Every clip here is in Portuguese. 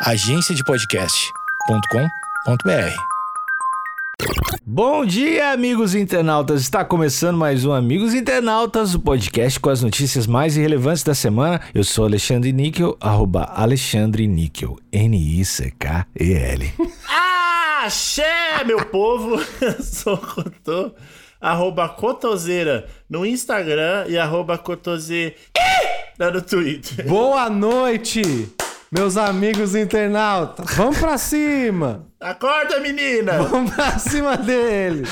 agenciadepodcast.com.br. Bom dia, amigos internautas! Está começando mais um Amigos Internautas, o podcast com as notícias mais irrelevantes da semana. Eu sou Alexandre Níquel, arroba Alexandre Níquel, N-I-C-K-E-L. Axé, meu povo! Eu sou o Cotô, arroba Cotoseira no Instagram e arroba Cotoseira no Twitter. Boa noite, meus amigos internautas. Vamos pra cima. Acorda, menina! Vamos pra cima dele.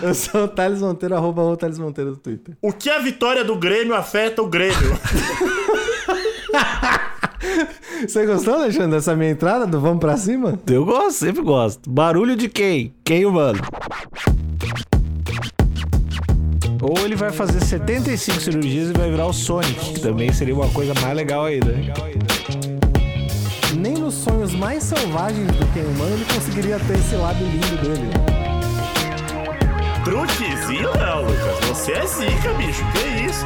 Eu sou o Thales Monteiro, arroba o Thales Monteiro no Twitter. O que a vitória do Grêmio afeta o Grêmio? Você gostou, Alexandre, dessa minha entrada do Vamos pra cima? Eu gosto, sempre gosto. Barulho de quem? Quem humano? Ou ele vai fazer 75 cirurgias e vai virar o Sonic, que também seria uma coisa mais legal ainda. Nem nos sonhos mais selvagens do Ken humano ele conseguiria ter esse lábio lindo dele. Truquezinho não, Lucas. Você é zica, bicho. Que isso?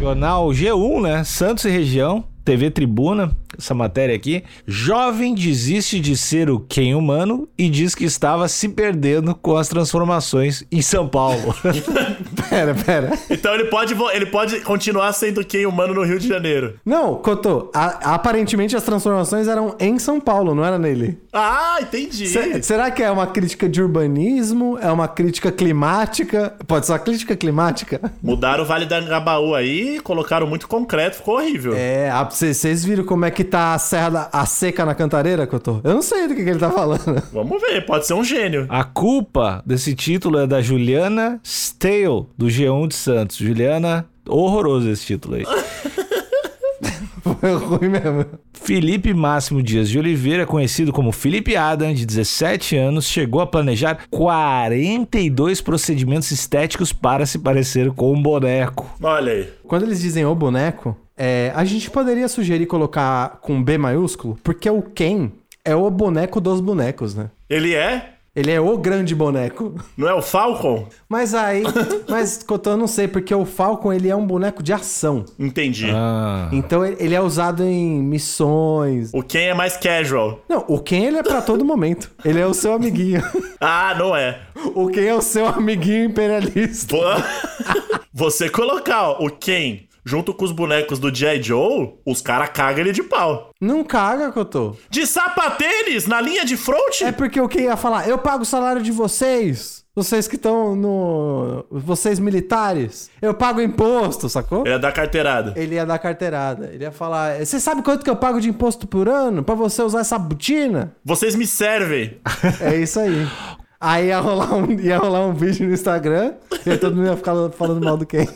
Jornal G1, né? Santos e região, TV Tribuna, essa matéria aqui. Jovem desiste de ser o Ken humano e diz que estava se perdendo com as transformações em São Paulo. Pera, pera. Então ele pode, ele pode continuar sendo quem humano no Rio de Janeiro. Não, Cotô, a- aparentemente as transformações eram em São Paulo, não era nele. Ah, entendi. Se- será que é uma crítica de urbanismo? É uma crítica climática? Pode ser uma crítica climática? Mudaram o Vale da Angabaú aí, colocaram muito concreto, ficou horrível. É, vocês vocês viram como é que tá a serra da, a seca na cantareira, Cotô? Eu não sei do que, que ele tá falando. Vamos ver, pode ser um gênio. A culpa desse título é da Juliana Stale, do G1 de Santos. Juliana, horroroso esse título aí. Foi ruim mesmo. Felipe Máximo Dias de Oliveira, conhecido como Felipe Adam, de 17 anos, chegou a planejar 42 procedimentos estéticos para se parecer com um boneco. Olha aí. Quando eles dizem o boneco, é, a gente poderia sugerir colocar com B maiúsculo, porque o Ken é o boneco dos bonecos, né? Ele é? Ele é o grande boneco. Não é o Falcon? Mas aí, mas Cotô, eu não sei, porque o Falcon ele é um boneco de ação. Entendi. Ah, Então ele é usado em missões. O Ken é mais casual. Não, o Ken ele é pra todo momento. Ele é o seu amiguinho. Ah, não é. O Ken é o seu amiguinho imperialista. Você colocar ó, o Ken junto com os bonecos do G.I. Joe, os caras cagam ele de pau. Não caga, Cotô. De sapatênis na linha de front? É porque o Ken ia falar, eu pago o salário de vocês. Vocês que estão no. Vocês militares. Eu pago imposto, sacou? Ele é da carteirada. Ele ia dar carteirada. Ele ia falar: Você sabe quanto que eu pago de imposto por ano pra você usar essa botina? Vocês me servem. É isso aí. Aí ia rolar um, ia rolar um vídeo no Instagram e todo mundo ia ficar falando mal do Ken.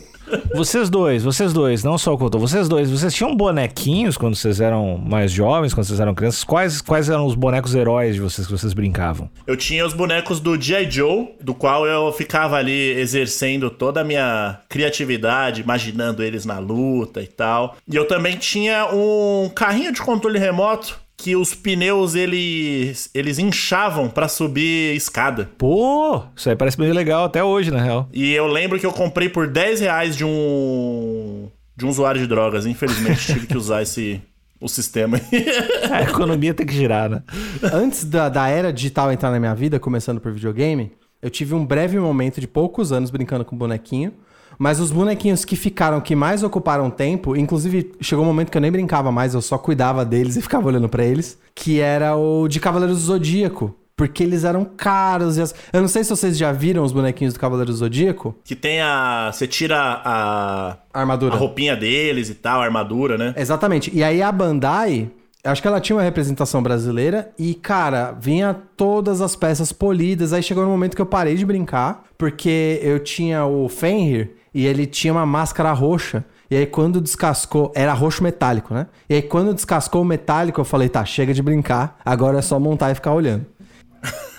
Vocês dois, vocês dois, não só o Couto, vocês dois, vocês tinham bonequinhos quando vocês eram mais jovens, quando vocês eram crianças? Quais, quais eram os bonecos heróis de vocês que vocês brincavam? Eu tinha os bonecos do G.I. Joe, do qual eu ficava ali exercendo toda a minha criatividade, imaginando eles na luta e tal. E eu também tinha um carrinho de controle remoto que os pneus eles eles inchavam pra subir escada. Pô, isso aí parece bem legal até hoje, na real. E eu lembro que eu comprei por 10 reais de um de um usuário de drogas. Infelizmente tive que usar esse o sistema. A economia tem que girar, né? Antes da, da era digital entrar na minha vida, começando por videogame, eu tive um breve momento de poucos anos brincando com bonequinho. Mas os bonequinhos que ficaram, que mais ocuparam tempo, inclusive chegou um momento que eu nem brincava mais, eu só cuidava deles e ficava olhando pra eles, que era o de Cavaleiros do Zodíaco. Porque eles eram caros. E as... Eu não sei se vocês já viram os bonequinhos do Cavaleiro do Zodíaco. que tem a você tira a A armadura. a roupinha deles e tal, a armadura, né? Exatamente. E aí a Bandai, acho que ela tinha uma representação brasileira e, cara, vinha todas as peças polidas. Aí chegou no momento que eu parei de brincar, porque eu tinha o Fenrir e ele tinha uma máscara roxa. E aí quando descascou, era roxo metálico, né? E aí quando descascou o metálico, eu falei, tá, chega de brincar, agora é só montar e ficar olhando.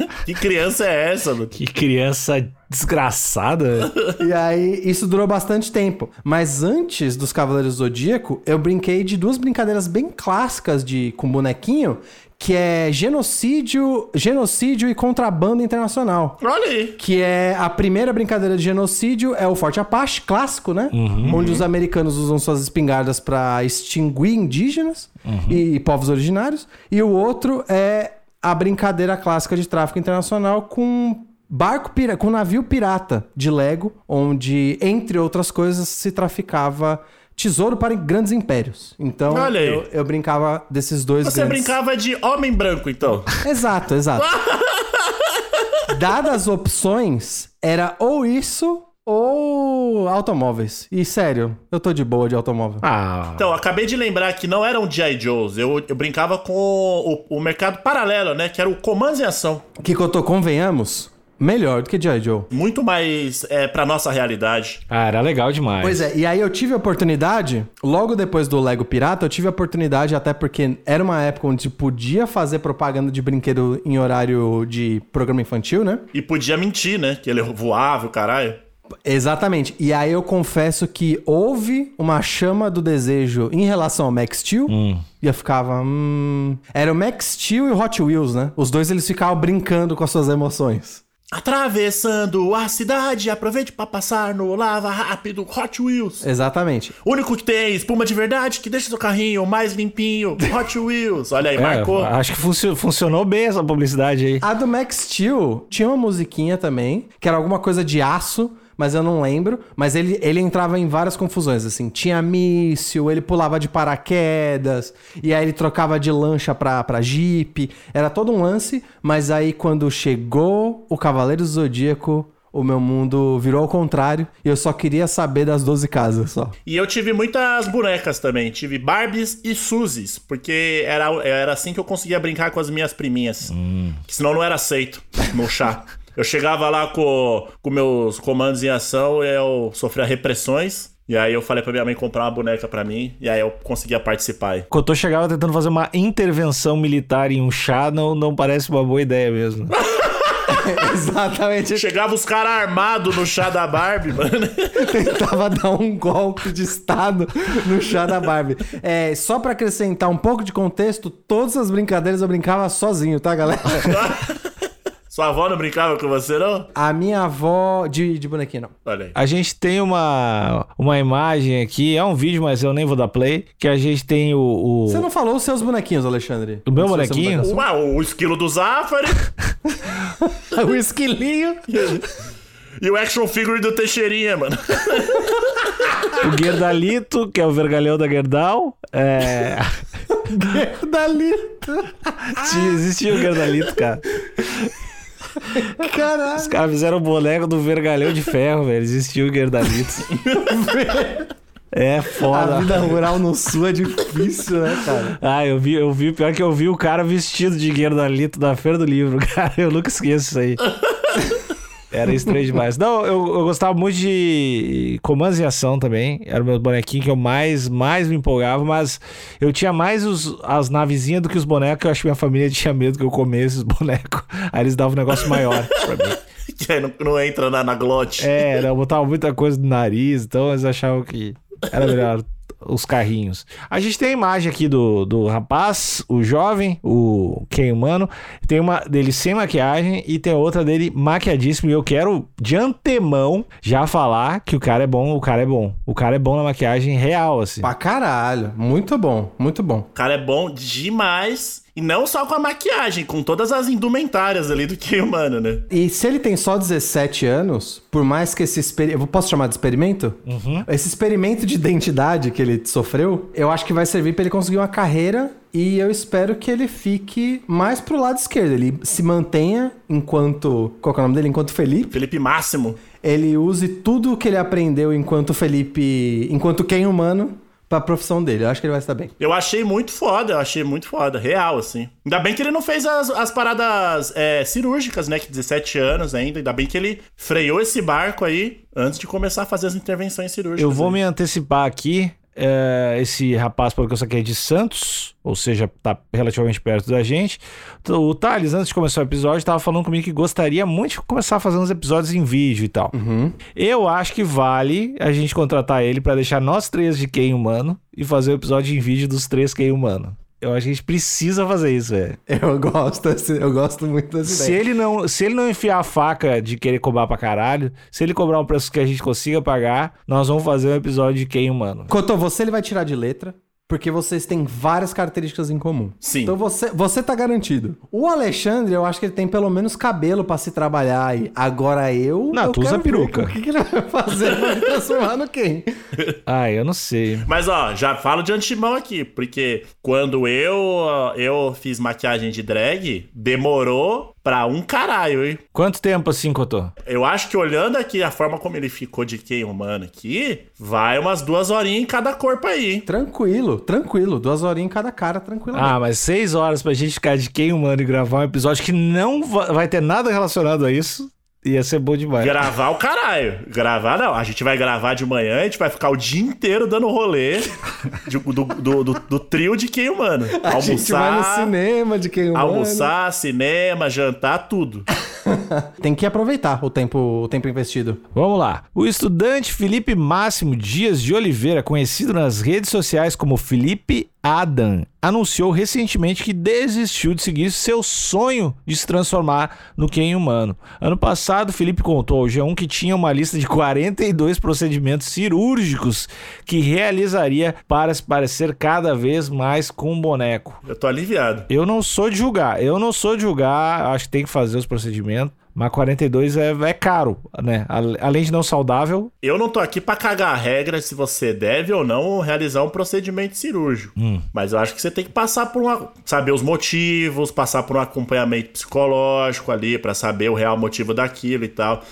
Que criança é essa, mano? Que criança desgraçada. E aí, isso durou bastante tempo. Mas antes dos Cavaleiros do Zodíaco, eu brinquei de duas brincadeiras bem clássicas de com bonequinho, que é genocídio, genocídio e contrabando internacional. Olha aí. Que é a primeira brincadeira de genocídio, é o Forte Apache, clássico, né? Onde os americanos usam suas espingardas pra extinguir indígenas e povos originários. E o outro é a brincadeira clássica de tráfico internacional com barco pira com navio pirata de Lego, onde, entre outras coisas, se traficava tesouro para grandes impérios. Então, Olha aí. eu, eu brincava desses dois Você grandes... brincava de homem branco, então. Exato, exato. Dadas as opções, era ou isso ou automóveis. E sério, eu tô de boa de automóvel. Ah, Então, acabei de lembrar que não eram G.I. Joes. Eu, eu brincava com o, o mercado paralelo, né? Que era o Comandos em Ação. Que eu tô, convenhamos, melhor do que G.I. Joe. Muito mais é, pra nossa realidade. ah, era legal demais. Pois é, e aí eu tive a oportunidade, logo depois do Lego Pirata, eu tive a oportunidade, até porque era uma época onde podia fazer propaganda de brinquedo em horário de programa infantil, né? E podia mentir, né? Que ele voava, o caralho. Exatamente. E aí eu confesso que houve uma chama do desejo em relação ao Max Steel. E eu ficava. Hum... Era o Max Steel e o Hot Wheels, né? Os dois eles ficavam brincando com as suas emoções. Atravessando a cidade, aproveite pra passar no Lava Rápido Hot Wheels. Exatamente. O único que tem espuma de verdade que deixa seu carrinho mais limpinho. Hot Wheels. Olha aí, É, marcou. acho que funcio- funcionou bem essa publicidade aí. A do Max Steel tinha uma musiquinha também, que era alguma coisa de aço, mas eu não lembro. Mas ele, ele entrava em várias confusões, assim. Tinha míssil, ele pulava de paraquedas, e aí ele trocava de lancha pra, pra Jeep. Era todo um lance, mas aí quando chegou o Cavaleiro do Zodíaco, o meu mundo virou ao contrário, e eu só queria saber das 12 casas, só. E eu tive muitas bonecas também. Tive Barbies e Suzys, porque era, era assim que eu conseguia brincar com as minhas priminhas. Que senão não era aceito no chá. Eu chegava lá com, com meus comandos em ação e eu sofria repressões. E aí eu falei pra minha mãe comprar uma boneca pra mim. E aí eu conseguia participar. aí. Cotô chegava tentando fazer uma intervenção militar em um chá, não, não parece uma boa ideia mesmo. Exatamente. Chegava os caras armados no chá da Barbie, mano. tentava dar um golpe de estado no chá da Barbie. É, só pra acrescentar um pouco de contexto, todas as brincadeiras eu brincava sozinho, tá, galera? Sua avó não brincava com você, não? A minha avó de, de bonequinho, não. Olha aí. A gente tem uma, uma imagem aqui, é um vídeo, mas eu nem vou dar play, que a gente tem o... o- Você não falou os seus bonequinhos, Alexandre? O meu Não bonequinho? o esquilo do Zafari O esquilinho. e o action figure do Teixeirinha, mano. o Gerdalito, que é o vergalhão da Gerdau. É... Gerdalito. tinha- Existia o Gerdalito, cara. Caralho. Os caras fizeram o boneco do vergalhão de ferro, velho. Existia o Gerdalito. É A foda. vida rural no sul é difícil, né, cara? Ah, eu vi, eu vi, pior que eu vi o cara vestido de Gerdalito da Feira do Livro, cara. Eu nunca esqueço isso aí. Era estranho demais. Não, eu, eu gostava muito de comandos em ação também. Era o meu bonequinho que eu mais, mais me empolgava, mas eu tinha mais os, as navezinhas do que os bonecos. Eu acho que minha família tinha medo que eu comesse os bonecos. Aí eles davam um negócio maior pra mim. Que aí não, não entra na, na glote. É, eu botava muita coisa no nariz, então eles achavam que era melhor os carrinhos. A gente tem a imagem aqui do, do rapaz, o jovem, o Humano. Tem uma dele sem maquiagem e tem outra dele maquiadíssimo. E eu quero, de antemão, já falar que o cara é bom, o cara é bom. O cara é bom na maquiagem real, assim. Pra caralho. Muito bom, muito bom. O cara é bom demais. E não só com a maquiagem, com todas as indumentárias ali do que humano, né? E se ele tem só 17 anos, por mais que esse experimento. Eu posso chamar de experimento? Esse experimento de identidade que ele sofreu, eu acho que vai servir pra ele conseguir uma carreira. E eu espero que ele fique mais pro lado esquerdo. Ele se mantenha enquanto. Qual que é o nome dele? Enquanto Felipe. Felipe Máximo. Ele use tudo o que ele aprendeu enquanto Felipe. Enquanto quem humano. Pra profissão dele. Eu acho que ele vai estar bem. Eu achei muito foda, eu achei muito foda, real, assim. Ainda bem que ele não fez as, as paradas é, cirúrgicas, né? Que 17 anos ainda. Ainda bem que ele freou esse barco aí antes de começar a fazer as intervenções cirúrgicas. Eu vou aí. me antecipar aqui. É, esse rapaz, pelo que eu saquei, é de Santos, ou seja, tá relativamente perto da gente. O Thales, antes de começar o episódio, tava falando comigo que gostaria muito de começar a fazer uns episódios em vídeo e tal. Eu acho que vale a gente contratar ele pra deixar nós três de quem humano e fazer o episódio em vídeo dos três quem humano. Eu acho que a gente precisa fazer isso, velho. Eu gosto, eu gosto muito dessa Se ideia. ele, não, se ele não enfiar a faca de querer cobrar pra caralho, se ele cobrar um preço que a gente consiga pagar, nós vamos fazer um episódio de quem humano. Cotô, você ele vai tirar de letra, porque vocês têm várias características em comum. Sim. Então você, você tá garantido. O Alexandre, eu acho que ele tem pelo menos cabelo pra se trabalhar aí. Agora eu. Não, eu tu usa peruca. O que, que ele vai fazer pra me transformar no quem? Ah, eu não sei. Mas ó, já falo de antemão aqui, porque quando eu eu fiz maquiagem de drag, demorou pra um caralho, hein? Quanto tempo assim, Cotô? Eu acho que olhando aqui a forma como ele ficou de quem humano aqui, vai umas duas horinhas em cada corpo aí, hein? Tranquilo, tranquilo. Duas horinhas em cada cara, tranquilo. Ah, mas seis horas pra gente ficar de quem humano e gravar um episódio que não va- vai ter nada relacionado a isso, ia ser bom demais. Gravar o caralho. Gravar não. A gente vai gravar de manhã, a gente vai ficar o dia inteiro dando rolê de- do, do, do- do trio de quem humano. a gente vai no Almoçar, cinema de quem humano. almoçar, cinema, jantar, tudo. Tem que aproveitar o tempo, o tempo investido. Vamos lá. O estudante Felipe Máximo Dias de Oliveira, conhecido nas redes sociais como Felipe Adam, anunciou recentemente que desistiu de seguir seu sonho de se transformar no Ken humano. Ano passado, Felipe contou ao G1 que tinha uma lista de 42 procedimentos cirúrgicos que realizaria para se parecer cada vez mais com um boneco. Eu tô aliviado. Eu não sou de julgar, eu não sou de julgar, acho que tem que fazer os procedimentos, mas 42 é, é caro, né? Além de não saudável, Eu não tô aqui pra cagar a regra se você deve ou não realizar um procedimento cirúrgico. Mas eu acho que você tem que passar por uma. saber os motivos, passar por um acompanhamento psicológico ali pra saber o real motivo daquilo e tal.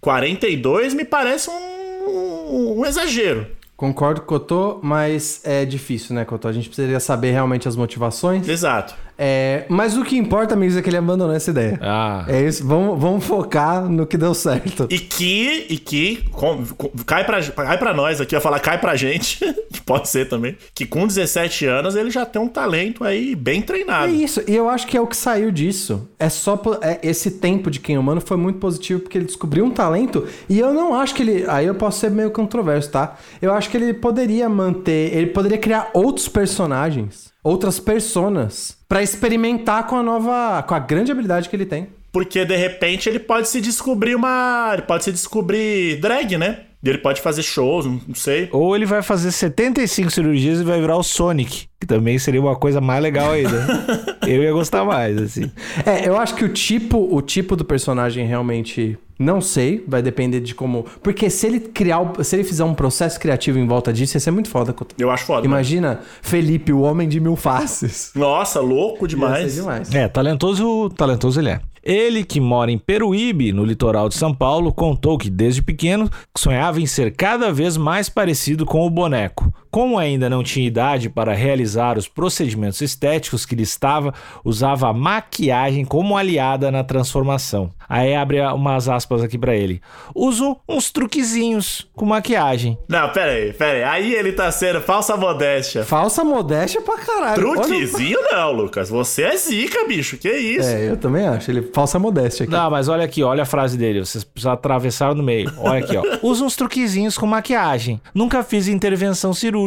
42 me parece um, um exagero. Concordo com o Cotô, mas é difícil, né, Cotô? A gente precisaria saber realmente as motivações. Exato. É, mas o que importa, amigos, é que ele abandonou essa ideia. ah, É isso, vamos, vamos focar no que deu certo. E que, e que com- com- cai, pra, cai pra nós aqui, eu ia falar cai pra gente, que pode ser também, que com 17 anos ele já tem um talento aí bem É treinado. isso, e eu acho que é o que saiu disso. É só é, esse tempo de quem humano foi muito positivo porque ele descobriu um talento e eu não acho que ele, aí eu posso ser meio controverso, tá? Eu acho que ele poderia manter, ele poderia criar outros personagens, outras personas pra experimentar com a nova, com a grande habilidade que ele tem. Porque de repente ele pode se descobrir uma. Ele pode se descobrir drag, né? E Ele pode fazer shows, não não sei. ou ele vai fazer 75 cirurgias e vai virar o Sonic, que também seria uma coisa mais legal ainda. eu ia gostar mais, assim. É, eu acho que o tipo, o tipo do personagem realmente não sei, vai depender de como, porque se ele criar, se ele fizer um processo criativo em volta disso, ia ser muito foda. Eu acho foda. né? Imagina Felipe, o homem de mil faces. Nossa, louco Ia demais. ser demais. É, talentoso, talentoso ele é. Ele, que mora em Peruíbe, no litoral de São Paulo, contou que desde pequeno sonhava em ser cada vez mais parecido com o boneco. Como ainda não tinha idade para realizar os procedimentos estéticos que lhe estava, usava a maquiagem como aliada na transformação. Aí abre umas aspas aqui pra ele. Uso uns truquezinhos com maquiagem. Não, pera aí, pera aí. Aí ele tá sendo falsa modéstia. Falsa modéstia pra caralho. Olha- Truquezinho não, Lucas. Você é zica, bicho. Que isso? É, eu também acho. Ele falsa modéstia aqui. Não, mas olha aqui, olha a frase dele. Vocês precisam atravessar no meio. Olha aqui, ó. Uso uns truquezinhos com maquiagem. Nunca fiz intervenção cirúrgica,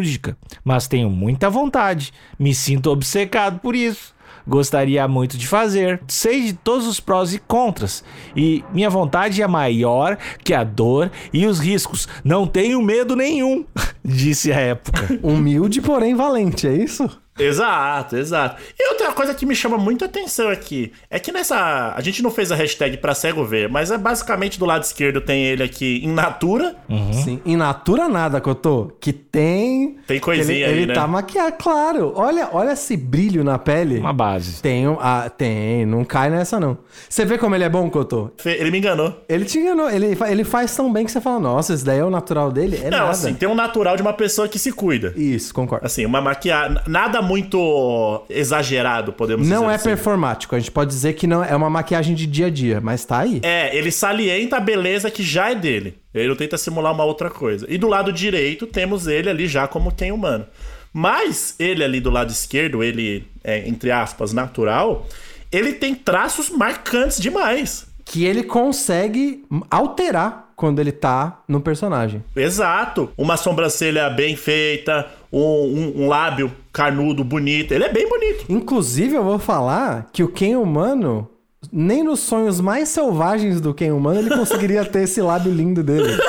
mas tenho muita vontade. Me sinto obcecado por isso. Gostaria muito de fazer. Sei de todos os prós e contras. E minha vontade é maior que a dor e os riscos. Não tenho medo nenhum, disse a época. Humilde, porém valente, é isso? Exato, exato. E outra coisa que me chama muito atenção aqui é que nessa. A gente não fez a hashtag pra cego ver, mas é basicamente do lado esquerdo tem ele aqui em natura. Sim. In natura nada, Cotô. Que tem. Tem coisinha ele, aí, Ele né? tá maquiado, claro. Olha, olha esse brilho na pele. Uma base. Tem, um- ah, tem, não cai nessa não. Você vê como ele é bom, Cotô? Fe- Ele me enganou. Ele te enganou, ele, ele faz tão bem que você fala, nossa, esse daí é o natural dele? É não, nada. assim, tem um natural de uma pessoa que se cuida. Isso, concordo. Assim, uma maquiagem. Nada muito exagerado, podemos Não dizer é assim. performático. A gente pode dizer que não é uma maquiagem de dia a dia, mas tá aí. É, ele salienta a beleza que já é dele. Ele não tenta simular uma outra coisa. E do lado direito, temos ele ali já como quem humano. Mas ele ali do lado esquerdo, ele é, entre aspas, natural, ele tem traços marcantes demais. Que ele consegue alterar quando ele tá no personagem. Exato. Uma sobrancelha bem feita, um, um- um lábio carnudo, bonito. Ele é bem bonito. Inclusive, eu vou falar que o Ken humano, nem nos sonhos mais selvagens do Ken humano, ele conseguiria ter esse lábio lindo dele.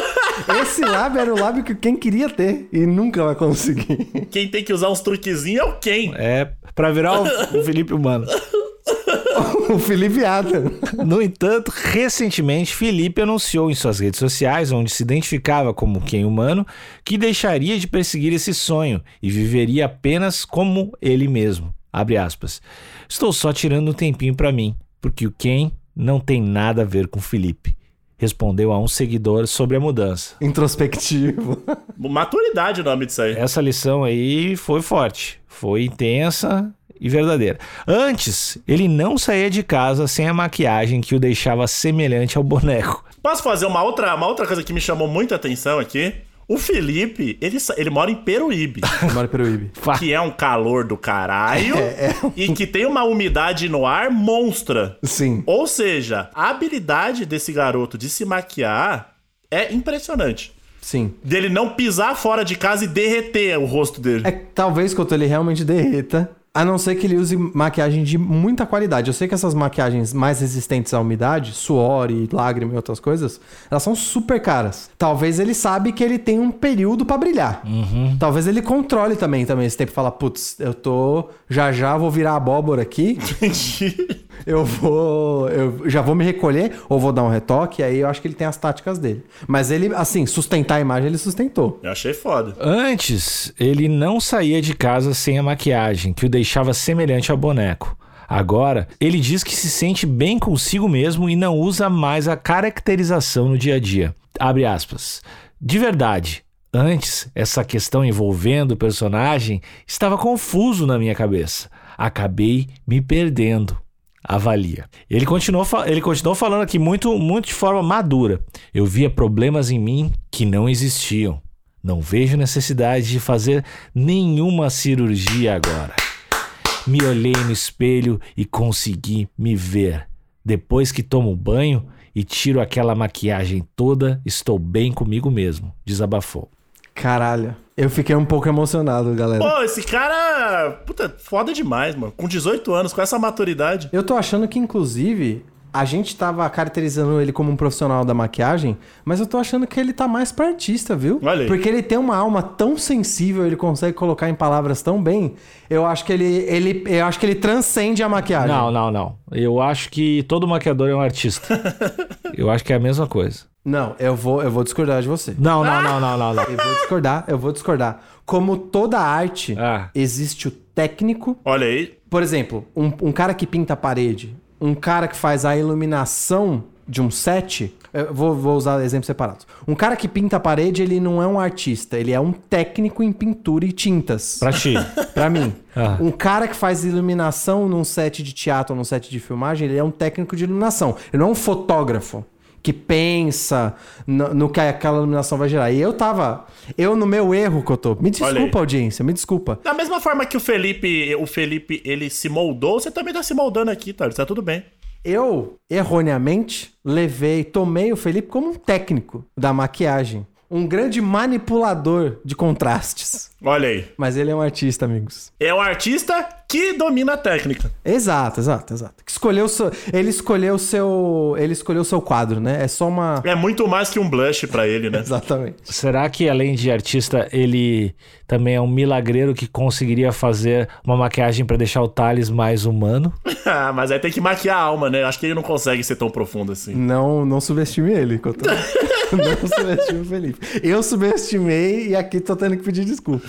Esse lábio era o lábio que o Ken queria ter e nunca vai conseguir. Quem tem que usar uns truquezinhos é o Ken. É, pra virar o, o Felipe Humano. o Felipe Adam. No entanto, recentemente, Felipe anunciou em suas redes sociais, onde se identificava como quem humano, que deixaria de perseguir esse sonho e viveria apenas como ele mesmo. Abre aspas. Estou só tirando um tempinho pra mim, porque o quem não tem nada a ver com Felipe. Respondeu a um seguidor sobre a mudança. Introspectivo. Maturidade o nome disso aí. Essa lição aí foi forte, foi intensa e verdadeira. Antes, ele não saía de casa sem a maquiagem que o deixava semelhante ao boneco. Posso fazer uma outra, uma outra coisa que me chamou muita atenção aqui? O Felipe, ele, ele mora em Peruíbe, Mora Peruíbe. que é um calor do caralho e que tem uma umidade no ar monstra. Sim. Ou seja, a habilidade desse garoto de se maquiar é impressionante. Sim. Dele não pisar fora de casa e derreter o rosto dele. É talvez quando ele realmente derreta. A não ser que ele use maquiagem de muita qualidade. Eu sei que essas maquiagens mais resistentes à umidade, suor e lágrima e outras coisas, elas são super caras. Talvez ele sabe que ele tem um período pra brilhar. Talvez ele controle também, também esse tempo. Fala, putz, eu tô... Já já vou virar abóbora aqui. Eu vou... Eu já vou me recolher ou vou dar um retoque. Aí eu acho que ele tem as táticas dele. Mas ele, assim, sustentar a imagem, ele sustentou. Eu achei foda. Antes, ele não saía de casa sem a maquiagem, que o deixava semelhante ao boneco. Agora, ele diz que se sente bem consigo mesmo e não usa mais a caracterização no dia a dia. Abre aspas. De verdade, antes, essa questão envolvendo o personagem estava confuso na minha cabeça. Acabei me perdendo. Avalia. Ele continuou, ele continuou falando aqui muito, muito de forma madura. Eu via problemas em mim que não existiam. Não vejo necessidade de fazer nenhuma cirurgia agora. Me olhei no espelho e consegui me ver. Depois que tomo banho e tiro aquela maquiagem toda, estou bem comigo mesmo. Desabafou. Caralho. Eu fiquei um pouco emocionado, galera. Pô, esse cara. Puta, foda demais, mano. Com 18 anos, com essa maturidade. Eu tô achando que, inclusive, a gente tava caracterizando ele como um profissional da maquiagem, mas eu tô achando que ele tá mais pra artista, viu? Olha aí. Porque ele tem uma alma tão sensível, ele consegue colocar em palavras tão bem. Eu acho que ele, ele, eu acho que ele transcende a maquiagem. Não, não, não. Eu acho que todo maquiador é um artista. Eu acho que é a mesma coisa. Não, eu vou, eu vou discordar de você. Não, não, não, não, não, não. Eu vou discordar, eu vou discordar. Como toda arte, Ah. existe o técnico Olha aí. Por exemplo, um, um cara que pinta a parede, um cara que faz a iluminação de um set. Eu vou, vou usar exemplos separados. Um cara que pinta a parede, ele não é um artista, ele é um técnico em pintura e tintas. Pra ti. Pra mim. Ah. Um cara que faz iluminação num set de teatro ou num set de filmagem, ele é um técnico de iluminação. Ele não é um fotógrafo que pensa no, no que aquela iluminação vai gerar. E eu tava. Eu, no meu erro, Cotô. Me Olha aí. desculpa, audiência, me desculpa. Da mesma forma que o Felipe, o Felipe, ele se moldou, você também tá se moldando aqui, tá? Tá tudo bem. Eu, erroneamente, levei, tomei o Felipe como um técnico da maquiagem. Um grande manipulador de contrastes. Olha aí. Mas ele é um artista, amigos. É um artista que domina a técnica. Exato, exato, exato. Que escolheu o seu, ele escolheu o seu. Ele escolheu o seu quadro, né? É só uma. É muito mais que um blush pra ele, né? Exatamente. Será que além de artista, ele também é um milagreiro que conseguiria fazer uma maquiagem pra deixar o Thales mais humano? Ah, mas aí tem que maquiar a alma, né? Acho que ele não consegue ser tão profundo assim. Não, não subestime ele, Cotô. não subestime o Felipe. Eu subestimei e aqui tô tendo que pedir desculpa.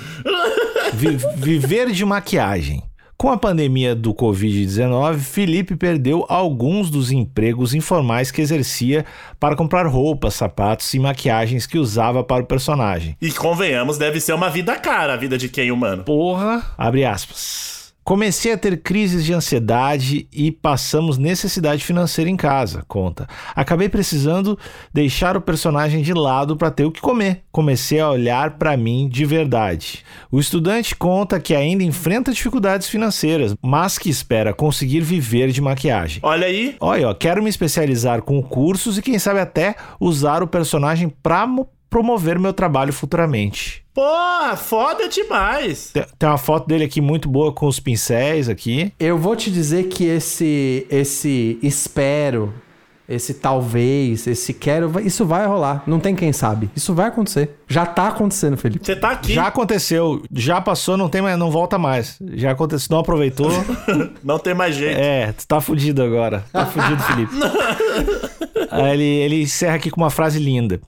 Vi- viver de maquiagem. Com a pandemia do Covid-19, Felipe perdeu alguns dos empregos informais que exercia para comprar roupas, sapatos e maquiagens que usava para o personagem. E convenhamos, deve ser uma vida cara a vida de quem humano. Porra, abre aspas. Comecei a ter crises de ansiedade e passamos necessidade financeira em casa, conta. Acabei precisando deixar o personagem de lado para ter o que comer. Comecei a olhar para mim de verdade. O estudante conta que ainda enfrenta dificuldades financeiras, mas que espera conseguir viver de maquiagem. Olha aí, Olha, ó, quero me especializar com cursos e quem sabe até usar o personagem para promover meu trabalho futuramente. porra, foda demais. Tem tem uma foto dele aqui muito boa com os pincéis aqui. Eu vou te dizer que esse esse espero, esse talvez, esse quero, isso vai rolar. Não tem quem sabe. Isso vai acontecer. Já tá acontecendo, Felipe. Você tá aqui, Já aconteceu, já passou, não tem mais, não volta mais. Já aconteceu, não aproveitou. não tem mais jeito. é, tu tá fudido agora. Tá fudido, Felipe. Ele, ele encerra aqui com uma frase linda.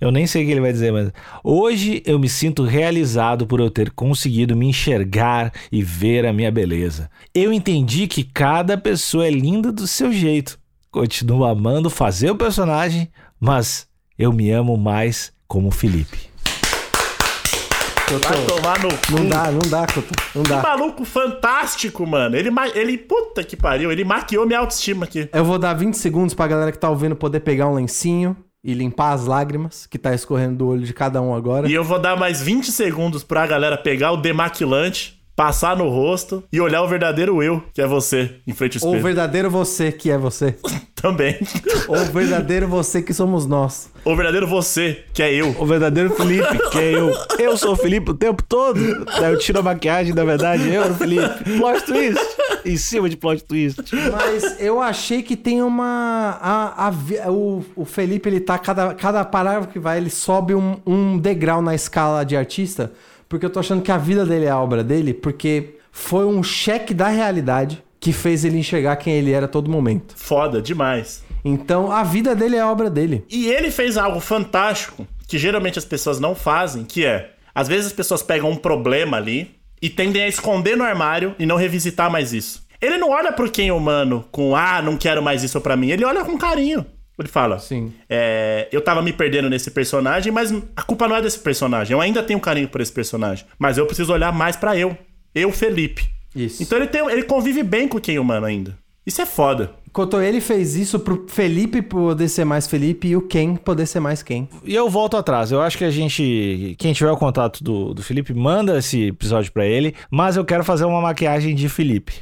Eu nem sei o que ele vai dizer, mas. Hoje eu me sinto realizado por eu ter conseguido me enxergar e ver a minha beleza. Eu entendi que cada pessoa é linda do seu jeito. Continuo amando fazer o personagem, mas eu me amo mais como Felipe. Vai tomar no cu. Não dá, não dá, Couto. Não Que dá. maluco fantástico, mano. Ele, ele, puta que pariu, ele maquiou minha autoestima aqui. Eu vou dar 20 segundos pra galera que tá ouvindo poder pegar um lencinho e limpar as lágrimas que tá escorrendo do olho de cada um agora. E eu vou dar mais 20 segundos pra galera pegar o demaquilante, passar no rosto e olhar o verdadeiro eu, que é você, em frente ao Ou o espelho. verdadeiro você que é você. Também. Ou o verdadeiro você que somos nós. o verdadeiro você, que é eu. O verdadeiro Felipe, que é eu. Eu sou o Felipe o tempo todo. Daí eu tiro a maquiagem, na verdade, eu era o Felipe. Plot twist. Em cima de plot twist. Mas eu achei que tem uma. A, a o, o Felipe, ele tá. Cada, cada parágrafo que vai, ele sobe um, um degrau na escala de artista. Porque eu tô achando que a vida dele é a obra dele. Porque foi um cheque da realidade que fez ele enxergar quem ele era a todo momento. Foda demais. Então a vida dele é a obra dele. E ele fez algo fantástico que geralmente as pessoas não fazem, que é, às vezes as pessoas pegam um problema ali e tendem a esconder no armário e não revisitar mais isso. Ele não olha pro quem humano com ah, não quero mais isso pra mim. Ele olha com carinho. Ele fala: Sim. é, eu tava me perdendo nesse personagem, mas a culpa não é desse personagem. Eu ainda tenho carinho por esse personagem, mas eu preciso olhar mais pra eu, eu Felipe. Isso. Então ele tem, ele convive bem com quem humano ainda. Isso é foda. Enquanto ele fez isso pro Felipe poder ser mais Felipe e o Ken poder ser mais Ken. E eu volto atrás. Eu acho que a gente. Quem tiver o contato do, do Felipe, manda esse episódio pra ele. Mas eu quero fazer uma maquiagem de Felipe.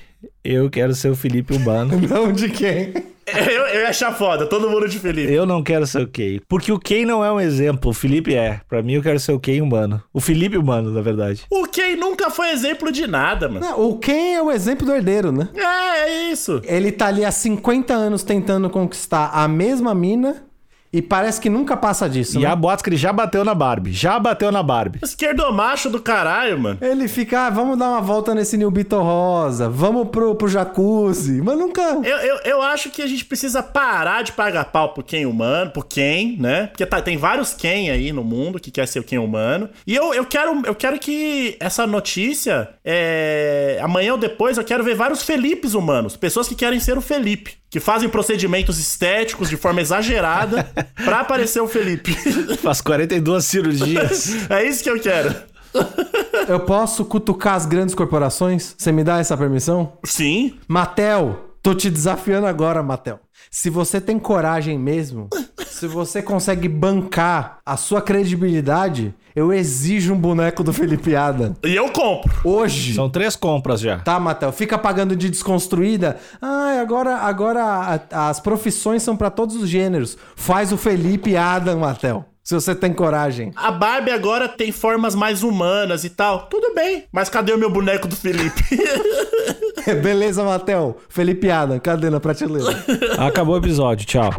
Eu quero ser o Felipe Urbano. Não de quem? Eu, eu ia achar foda, todo mundo de Felipe. Eu não quero ser o Kay. Porque o Kay não é um exemplo, o Felipe é. Pra mim, eu quero ser o Kay humano. O Felipe humano, na verdade. O Ken nunca foi exemplo de nada, mano. Não, o Ken é o exemplo do herdeiro, né? É, é isso. Ele tá ali há 50 anos tentando conquistar a mesma mina e parece que nunca passa disso, E né? há boatos que ele já bateu na Barbie. Já bateu na Barbie. Esquerdomacho do caralho, mano. Ele fica, ah, vamos dar uma volta nesse New Beetle Rosa, vamos pro, pro jacuzzi, mas nunca... Eu, eu, eu acho que a gente precisa parar de pagar pau pro Ken humano, pro Ken, né? Porque tá, tem vários Ken aí no mundo que quer ser o Ken humano. E eu, eu, quero, eu quero que essa notícia, é, amanhã ou depois, eu quero ver vários Felipes humanos. Pessoas que querem ser o Felipe. Que fazem procedimentos estéticos de forma exagerada pra aparecer o Felipe. Faz 42 cirurgias. é isso que eu quero. Eu posso cutucar as grandes corporações? Você me dá essa permissão? Sim. Matel, tô te desafiando agora, Matel. Se você tem coragem mesmo, se você consegue bancar a sua credibilidade, eu exijo um boneco do Felipe Adam. E eu compro. Hoje. São três compras já. Tá, Matel, fica pagando de desconstruída. Ah, agora, agora a- as profissões são pra todos os gêneros. Faz o Felipe Adam, Matel. Se você tem coragem. A Barbie agora tem formas mais humanas e tal. Tudo bem. Mas cadê o meu boneco do Felipe? Beleza, Matel. Felipe Adam, cadê na prateleira? Acabou o episódio. Tchau.